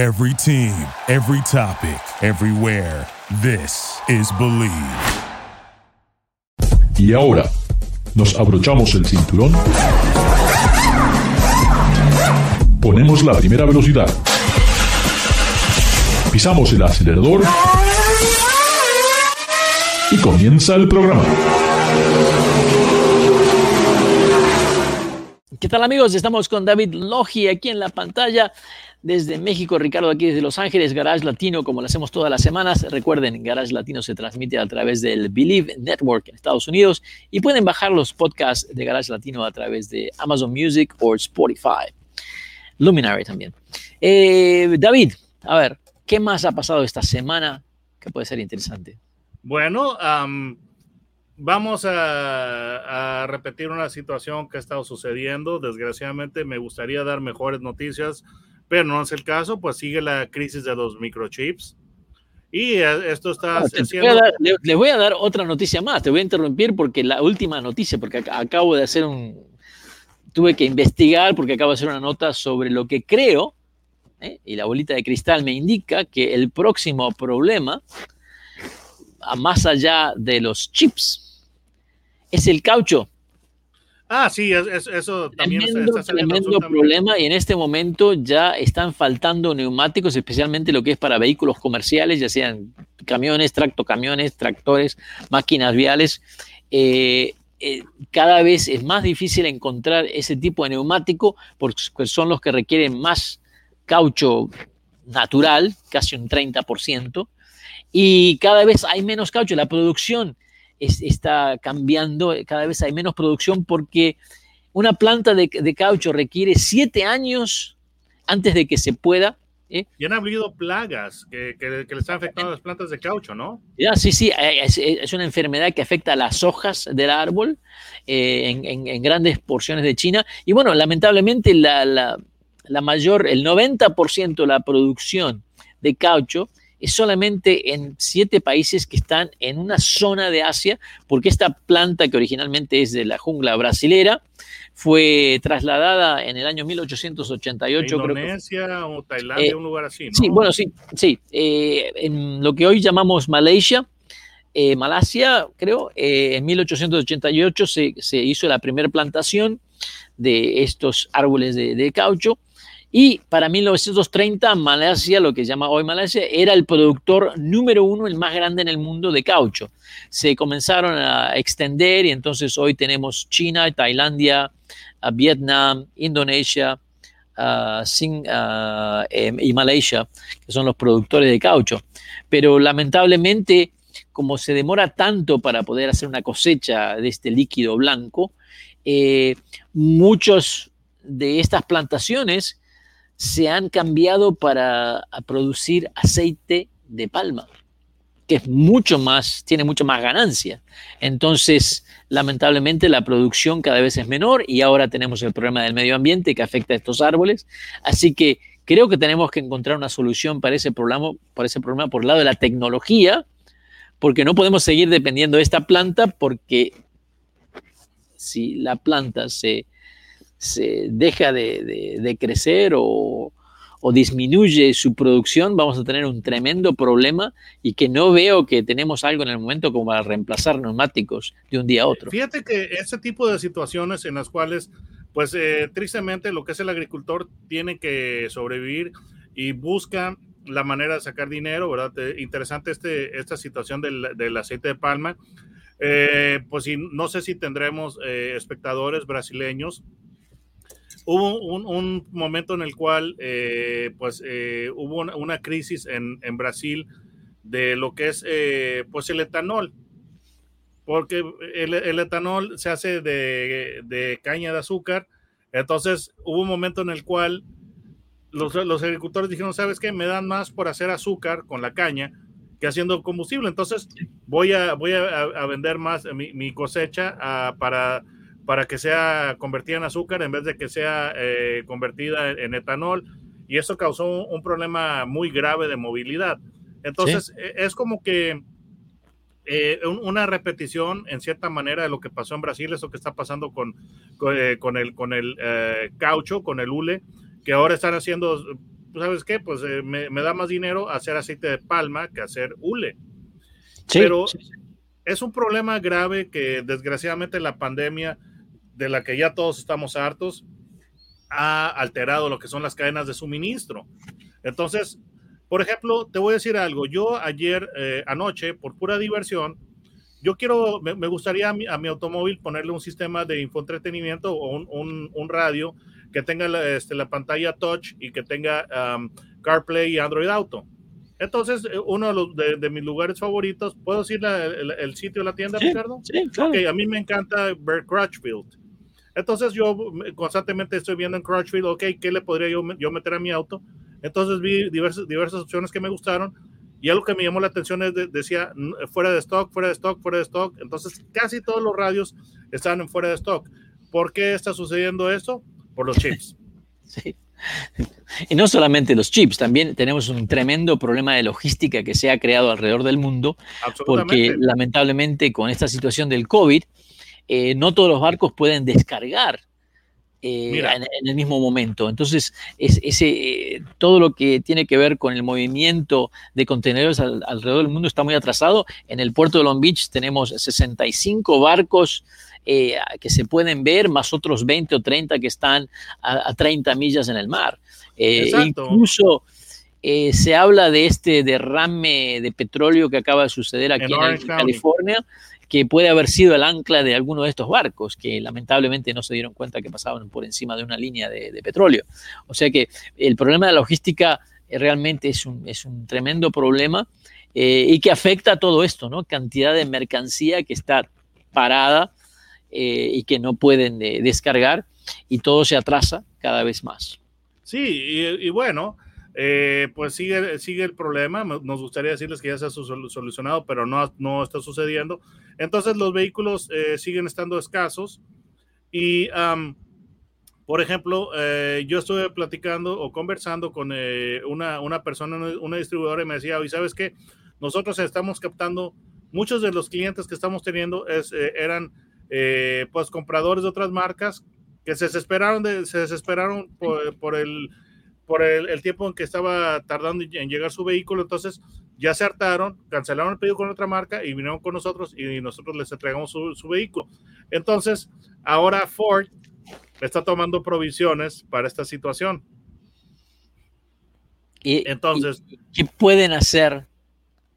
Every team, every topic, everywhere. This is Believe. Y ahora, nos abrochamos el cinturón. Ponemos la primera velocidad. Pisamos el acelerador. Y comienza el programa. ¿Qué tal amigos? Estamos con David Logi aquí en la pantalla desde México, Ricardo aquí desde Los Ángeles, Garage Latino, como lo hacemos todas las semanas. Recuerden, Garage Latino se transmite a través del Believe Network en Estados Unidos y pueden bajar los podcasts de Garage Latino a través de Amazon Music o Spotify. Luminary también. Eh, David, a ver, ¿qué más ha pasado esta semana que puede ser interesante? Bueno, vamos a, repetir una situación que ha estado sucediendo. Desgraciadamente me gustaría dar mejores noticias, pero no es el caso, pues sigue la crisis de los microchips. Y eh, esto está ah, haciendo... le, voy a dar otra noticia más, te voy a interrumpir porque la última noticia, porque acabo de hacer un... Tuve que investigar porque acabo de hacer una nota sobre lo que creo, ¿eh? y la bolita de cristal me indica que el próximo problema, más allá de los chips, es el caucho. Ah, sí, eso también tremendo, está tremendo problema y en este momento ya están faltando neumáticos, especialmente lo que es para vehículos comerciales, ya sean camiones, tractocamiones, tractores, máquinas viales. Eh, eh, cada vez es más difícil encontrar ese tipo de neumático porque son los que requieren más caucho natural, casi un 30%, y cada vez hay menos caucho. La producción está cambiando, cada vez hay menos producción porque una planta de, caucho requiere siete años antes de que se pueda. ¿eh? Y han habido plagas que, que, les han afectado a las plantas de caucho, ¿no? Ya, sí, sí, eh, es, una enfermedad que afecta a las hojas del árbol eh, en, grandes porciones de China. Y bueno, lamentablemente la, la mayor, el 90% de la producción de caucho es solamente en siete países que están en una zona de Asia, porque esta planta que originalmente es de la jungla brasilera fue trasladada en el año 1888. Indonesia o Tailandia, eh, un lugar así. ¿no? Sí, bueno, sí, sí. Eh, en lo que hoy llamamos Malaysia, eh, Malasia, creo, en 1888 se, se, hizo la primera plantación de estos árboles de, de caucho y para 1930, Malasia, lo que se llama hoy Malasia, era el productor número uno, el más grande en el mundo de caucho. Se comenzaron a extender y entonces hoy tenemos China, Tailandia, Vietnam, Indonesia em, y Malasia, que son los productores de caucho. Pero lamentablemente, como se demora tanto para poder hacer una cosecha de este líquido blanco, eh, muchos de estas plantaciones se han cambiado para producir aceite de palma, que es mucho más, tiene mucho más ganancia. Entonces, lamentablemente la producción cada vez es menor y ahora tenemos el problema del medio ambiente que afecta a estos árboles. Así que creo que tenemos que encontrar una solución para ese problema, para ese problema por el lado de la tecnología, porque no podemos seguir dependiendo de esta planta porque si la planta se, se deja de, crecer o, disminuye su producción, vamos a tener un tremendo problema y que no veo que tenemos algo en el momento como para reemplazar neumáticos de un día a otro. Fíjate que ese tipo de situaciones en las cuales, pues eh, tristemente lo que es el agricultor tiene que sobrevivir y busca la manera de sacar dinero, ¿verdad? Interesante este, esta situación del, aceite de palma. Eh, pues no sé si tendremos eh, espectadores brasileños hubo un, momento en el cual eh, pues eh, hubo una, crisis en, Brasil de lo que es eh, pues el etanol. Porque el, etanol se hace de, caña de azúcar. Entonces hubo un momento en el cual los, agricultores dijeron sabes qué me dan más por hacer azúcar con la caña que haciendo combustible. Entonces voy a voy a, vender más mi, cosecha ah, para para que sea convertida en azúcar en vez de que sea eh, convertida en, etanol. Y eso causó un problema muy grave de movilidad. Entonces, e, es como que eh, una repetición en cierta manera de lo que pasó en Brasil, eso que está pasando con, con, eh, el, con el caucho, con el hule, que ahora están haciendo ¿sabes qué? Pues me, me, da más dinero hacer aceite de palma que hacer hule. Sí, Pero sí. es un problema grave que desgraciadamente la pandemia, de la que ya todos estamos hartos, ha alterado lo que son las cadenas de suministro. Entonces, por ejemplo, te voy a decir algo. Yo ayer, eh, anoche, por pura diversión, yo quiero, me, me gustaría a mi, a mi, automóvil ponerle un sistema de infoentretenimiento o un, un, un radio que tenga la, este, la, pantalla touch y que tenga um, CarPlay y Android Auto. Entonces, eh, uno de, los, de, de mis lugares favoritos, ¿puedo decir la, el, el, sitio de la tienda, sí, Ricardo? Sí, claro. Okay, a mí me encanta ver Crutchfield. Entonces, yo constantemente estoy viendo en Crutchfield, ok, ¿qué le podría yo, yo meter a mi auto? Entonces vi diversas, diversas opciones que me gustaron y algo que me llamó la atención es de, decía fuera de stock, fuera de stock, fuera de stock. Entonces casi todos los radios están en fuera de stock. ¿Por qué está sucediendo esto? Por los chips. Sí. Y no solamente los chips, también tenemos un tremendo problema de logística que se ha creado alrededor del mundo, porque lamentablemente con esta situación del COVID, eh, no todos los barcos pueden descargar eh, en, en, el mismo momento. Entonces, es, ese, eh, todo lo que tiene que ver con el movimiento de contenedores al, alrededor del mundo está muy atrasado. En el puerto de Long Beach tenemos 65 barcos eh, que se pueden ver, más otros 20 o 30 que están a, a 30 millas en el mar. Eh, incluso se habla de este derrame de petróleo que acaba de suceder aquí en, en California, que puede haber sido el ancla de alguno de estos barcos, que lamentablemente no se dieron cuenta que pasaban por encima de una línea de, petróleo. O sea que el problema de la logística realmente es un, es un tremendo problema eh, y que afecta a todo esto, ¿no? Cantidad de mercancía que está parada eh, y que no pueden eh, descargar y todo se atrasa cada vez más. Sí, y bueno, eh, pues sigue, sigue el problema. Nos gustaría decirles que ya se ha solucionado, pero no, no está sucediendo. Entonces los vehículos eh, siguen estando escasos y, por ejemplo, eh, yo estuve platicando o conversando con una, una, persona, una distribuidora y me decía, ¿y sabes qué? Nosotros estamos captando, muchos de los clientes que estamos teniendo es, eran pues compradores de otras marcas que se desesperaron, de, se desesperaron por el por el, el, tiempo en que estaba tardando en llegar su vehículo, entonces ya se hartaron, cancelaron el pedido con otra marca y vinieron con nosotros y nosotros les entregamos su, su vehículo. Entonces, ahora Ford está tomando provisiones para esta situación. Y, Entonces, y, ¿qué pueden hacer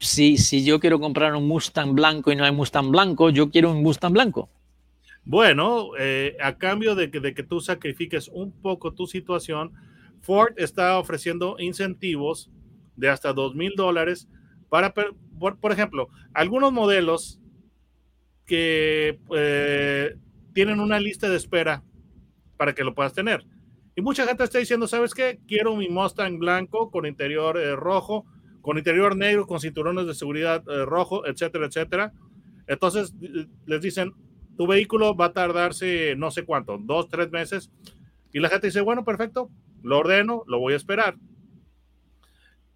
si, si yo quiero comprar un Mustang blanco y no hay Mustang blanco? Yo quiero un Mustang blanco. Bueno, eh, a cambio de que, de que tú sacrifiques un poco tu situación, Ford está ofreciendo incentivos de hasta dos mil dólares para, por, ejemplo, algunos modelos que eh, tienen una lista de espera para que lo puedas tener. Y mucha gente está diciendo, ¿sabes qué? Quiero mi Mustang blanco con interior eh, rojo, con interior negro, con cinturones de seguridad eh, rojo, etcétera, etcétera. Entonces les dicen, tu vehículo va a tardarse no sé cuánto, dos, tres meses. Y la gente dice, bueno, perfecto, lo ordeno, lo voy a esperar.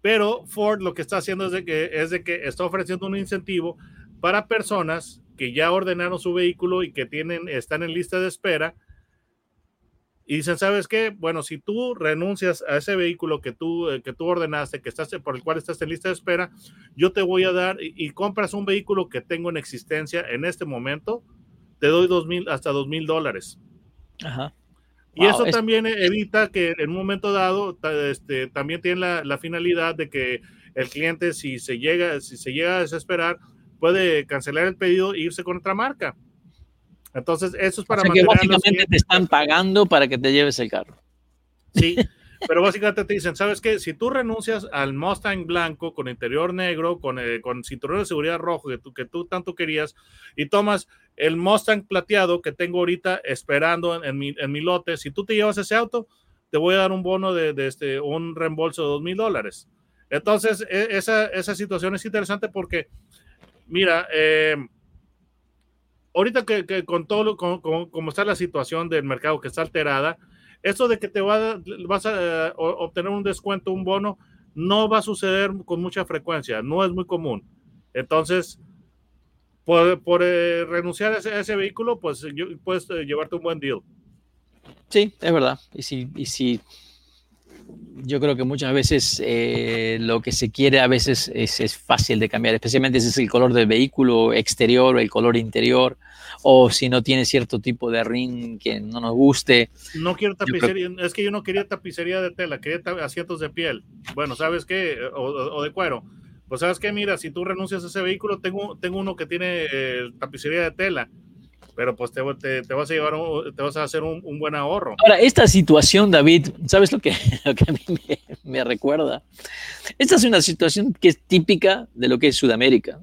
Pero Ford lo que está haciendo es de que, es de que está ofreciendo un incentivo para personas que ya ordenaron su vehículo y que tienen, están en lista de espera. Y dicen, ¿sabes qué? Bueno, si tú renuncias a ese vehículo que tú, eh, que tú ordenaste, que estás, por el cual estás en lista de espera, yo te voy a dar y, compras un vehículo que tengo en existencia en este momento, te doy dos mil, hasta dos mil dólares. Ajá. Y eso es... también evita que en un momento dado este, también tiene la, la, finalidad de que el cliente, si se llega, si se llega a desesperar, puede cancelar el pedido e irse con otra marca. Entonces, eso es para o sea que básicamente te están pagando para que te lleves el carro. Sí, pero básicamente te dicen, ¿sabes qué? Si tú renuncias al Mustang blanco con interior negro, con, eh, con cinturón de seguridad rojo que tú, que tú tanto querías, y tomas el Mustang plateado que tengo ahorita esperando en, mi, en mi lote, si tú te llevas ese auto, te voy a dar un bono de, este, un reembolso de dos mil dólares. Entonces, e, esa, esa situación es interesante porque, mira, eh, ahorita que, con todo, como está la situación del mercado que está alterada, eso de que te va, vas a obtener un descuento, un bono, no va a suceder con mucha frecuencia, no es muy común. Entonces, por, por eh, renunciar a ese, a ese, vehículo, pues yo, puedes eh, llevarte un buen deal. Sí, es verdad. Y si, y si yo creo que muchas veces eh, lo que se quiere a veces es, es, fácil de cambiar, especialmente si es el color del vehículo exterior o el color interior, o si no tiene cierto tipo de ring que no nos guste. No quiero tapicería, creo... es que yo no quería tapicería de tela, quería asientos de piel. Bueno, ¿sabes qué? O, o de cuero. Pues sabes qué, mira, si tú renuncias a ese vehículo, tengo, tengo uno que tiene eh, tapicería de tela pero pues te, te, te, vas a llevar, un, te vas a hacer un, un, buen ahorro. Ahora, esta situación, David, ¿sabes lo que, lo que a mí me, me, recuerda? Esta es una situación que es típica de lo que es Sudamérica.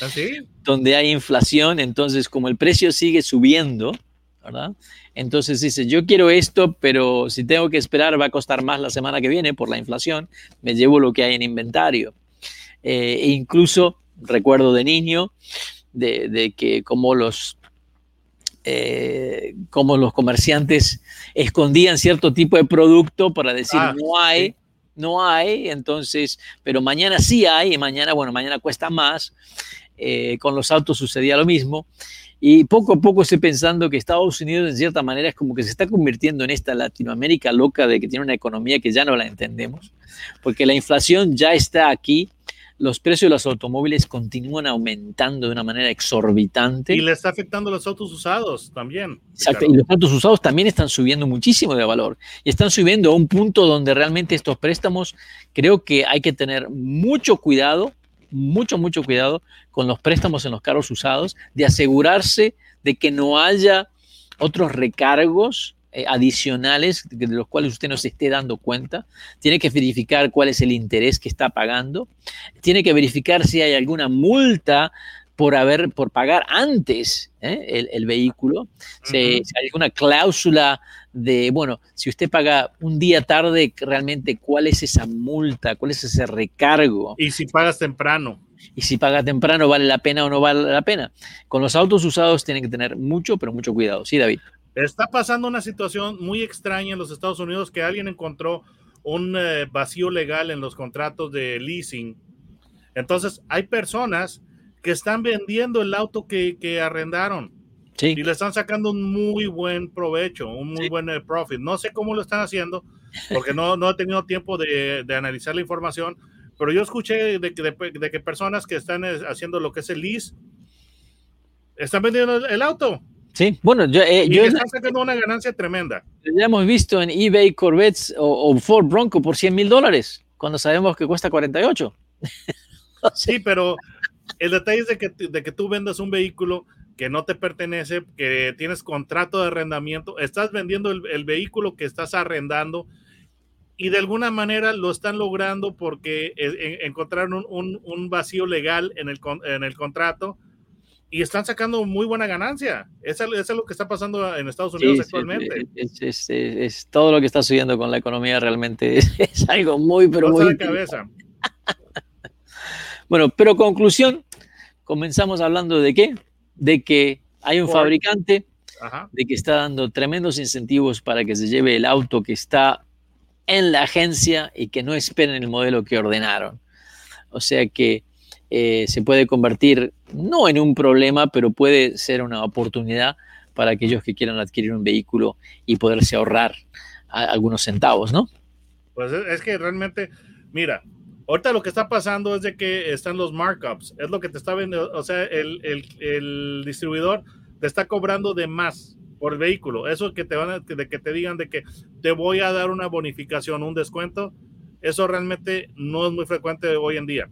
¿Así? ¿Ah, Donde hay inflación, entonces como el precio sigue subiendo, ¿verdad? Entonces dice, yo quiero esto, pero si tengo que esperar va a costar más la semana que viene por la inflación, me llevo lo que hay en inventario. Eh, e incluso recuerdo de niño, de, de que como los, eh, como los comerciantes escondían cierto tipo de producto para decir ah, no hay, sí. no hay, entonces, pero mañana sí hay y mañana, bueno, mañana cuesta más. Eh, con los autos sucedía lo mismo. Y poco a poco estoy pensando que Estados Unidos en cierta manera es como que se está convirtiendo en esta Latinoamérica loca de que tiene una economía que ya no la entendemos, porque la inflación ya está aquí, los precios de los automóviles continúan aumentando de una manera exorbitante. Y le está afectando a los autos usados también. Exacto, y los autos usados también están subiendo muchísimo de valor. Y están subiendo a un punto donde realmente estos préstamos, creo que hay que tener mucho cuidado, mucho, mucho cuidado con los préstamos en los carros usados, de asegurarse de que no haya otros recargos eh, adicionales de los cuales usted no se esté dando cuenta. Tiene que verificar cuál es el interés que está pagando. Tiene que verificar si hay alguna multa por haber, por pagar antes ¿eh? el, el, vehículo. Uh -huh. si hay alguna cláusula de, bueno, si usted paga un día tarde, realmente cuál es esa multa, cuál es ese recargo. Y si pagas temprano. Y si paga temprano, ¿vale la pena o no vale la pena? Con los autos usados tienen que tener mucho, pero mucho cuidado. Sí, David. Está pasando una situación muy extraña en los Estados Unidos que alguien encontró un eh, vacío legal en los contratos de leasing. Entonces, hay personas que están vendiendo el auto que, que arrendaron sí. y le están sacando un muy buen provecho, un muy sí. buen uh, profit. No sé cómo lo están haciendo porque no, no he tenido tiempo de, de, analizar la información, pero yo escuché de, de, de que personas que están eh, haciendo lo que es el lease están vendiendo el auto Sí, bueno, yo, eh, y yo están sacando una ganancia tremenda. Ya hemos visto en eBay Corvettes o, o Ford Bronco por 100 mil dólares, cuando sabemos que cuesta 48. sí, pero el detalle es de que, de que tú vendas un vehículo que no te pertenece, que tienes contrato de arrendamiento, estás vendiendo el, el vehículo que estás arrendando y de alguna manera lo están logrando porque encontraron un, un, un vacío legal en el, en el contrato y están sacando muy buena ganancia. Eso, es lo que está pasando en Estados Unidos sí, actualmente. Es, es, es, todo lo que está sucediendo con la economía realmente es, algo muy, pero no muy... La cabeza. bueno, pero conclusión, comenzamos hablando de qué? De que hay un Ford. fabricante Ajá. de que está dando tremendos incentivos para que se lleve el auto que está en la agencia y que no esperen el modelo que ordenaron. O sea que eh, se puede convertir no en un problema, pero puede ser una oportunidad para aquellos que quieran adquirir un vehículo y poderse ahorrar algunos centavos, ¿no? Pues es que realmente, mira, ahorita lo que está pasando es de que están los markups, es lo que te está vendiendo, o sea, el, el, el distribuidor te está cobrando de más por el vehículo, eso que te van a, de que te digan de que te voy a dar una bonificación, un descuento, eso realmente no es muy frecuente hoy en día.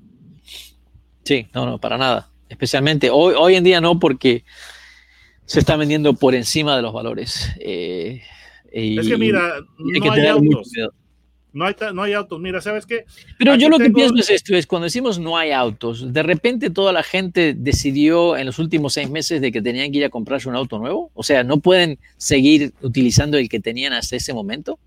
Sí, no, no, para nada. Especialmente hoy, hoy en día no, porque se está vendiendo por encima de los valores. Eh, y, es que mira, no hay, que hay autos. No hay, no hay, autos, mira, ¿sabes qué? Pero Aquí yo lo tengo... que pienso es esto, es cuando decimos no hay autos, de repente toda la gente decidió en los últimos seis meses de que tenían que ir a comprarse un auto nuevo, o sea, no pueden seguir utilizando el que tenían hasta ese momento.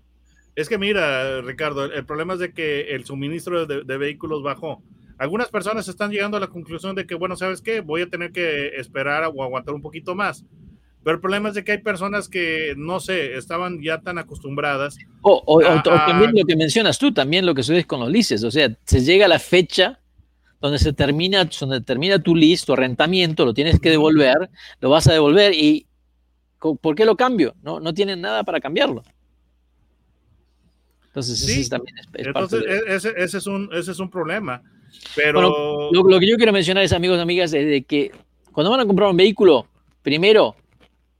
Es que mira, Ricardo, el problema es de que el suministro de, de vehículos bajó algunas personas están llegando a la conclusión de que, bueno, ¿sabes qué? Voy a tener que esperar o aguantar un poquito más. Pero el problema es de que hay personas que, no sé, estaban ya tan acostumbradas. O, o, a, o, también lo que mencionas tú, también lo que sucede con los lices. O sea, se llega a la fecha donde se termina, donde termina tu lease, tu arrendamiento, lo tienes que devolver, lo vas a devolver y ¿por qué lo cambio? No, no tienen nada para cambiarlo. Entonces, Sí, ese también es, es Entonces, parte de- e- ese, ese es un, ese es un problema. Pero lo, que yo quiero mencionar es, amigos y amigas, es que cuando van a comprar un vehículo, primero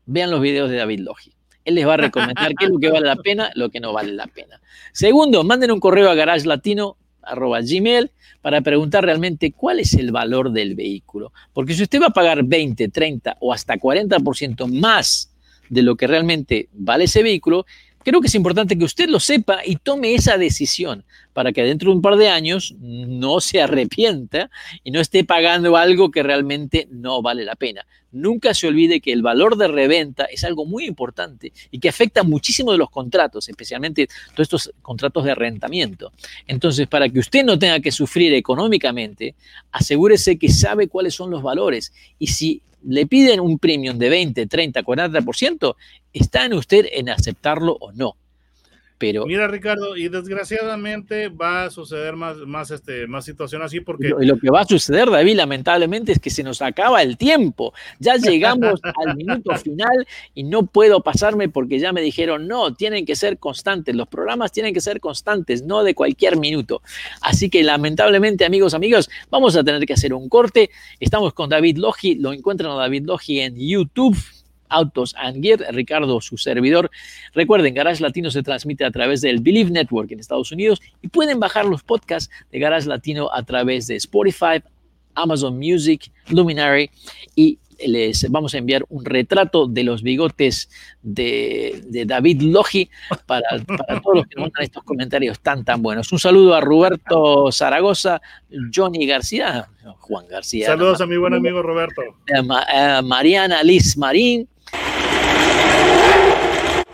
vean los videos de David Logi. Él les va a recomendar qué es lo que vale la pena, lo que no vale la pena. Segundo, manden un correo a garagelatino.gmail para preguntar realmente cuál es el valor del vehículo. Porque si usted va a pagar 20, 30 o hasta 40% más de lo que realmente vale ese vehículo, creo que es importante que usted lo sepa y tome esa decisión para que dentro de un par de años no se arrepienta y no esté pagando algo que realmente no vale la pena. Nunca se olvide que el valor de reventa es algo muy importante y que afecta muchísimo de los contratos, especialmente todos estos contratos de arrendamiento. Entonces, para que usted no tenga que sufrir económicamente, asegúrese que sabe cuáles son los valores y si le piden un premium de 20, 30, 40%, está en usted en aceptarlo o no. Pero mira, Ricardo, y desgraciadamente va a suceder más, más, este, más situación así porque lo, lo que va a suceder, David, lamentablemente, es que se nos acaba el tiempo. Ya llegamos al minuto final y no puedo pasarme porque ya me dijeron, no, tienen que ser constantes. Los programas tienen que ser constantes, no de cualquier minuto. Así que lamentablemente, amigos, amigos, vamos a tener que hacer un corte. Estamos con David Logi, lo encuentran a David Logi en YouTube. Autos and Gear, Ricardo, su servidor. Recuerden, Garage Latino se transmite a través del Believe Network en Estados Unidos y pueden bajar los podcasts de Garage Latino a través de Spotify, Amazon Music, Luminary y les vamos a enviar un retrato de los bigotes de, de David Logi para, para todos los que mandan estos comentarios tan tan buenos. Un saludo a Roberto Zaragoza, Johnny García, Juan García. saludos a mi buen amigo Roberto. eh, Mariana Liz Marín,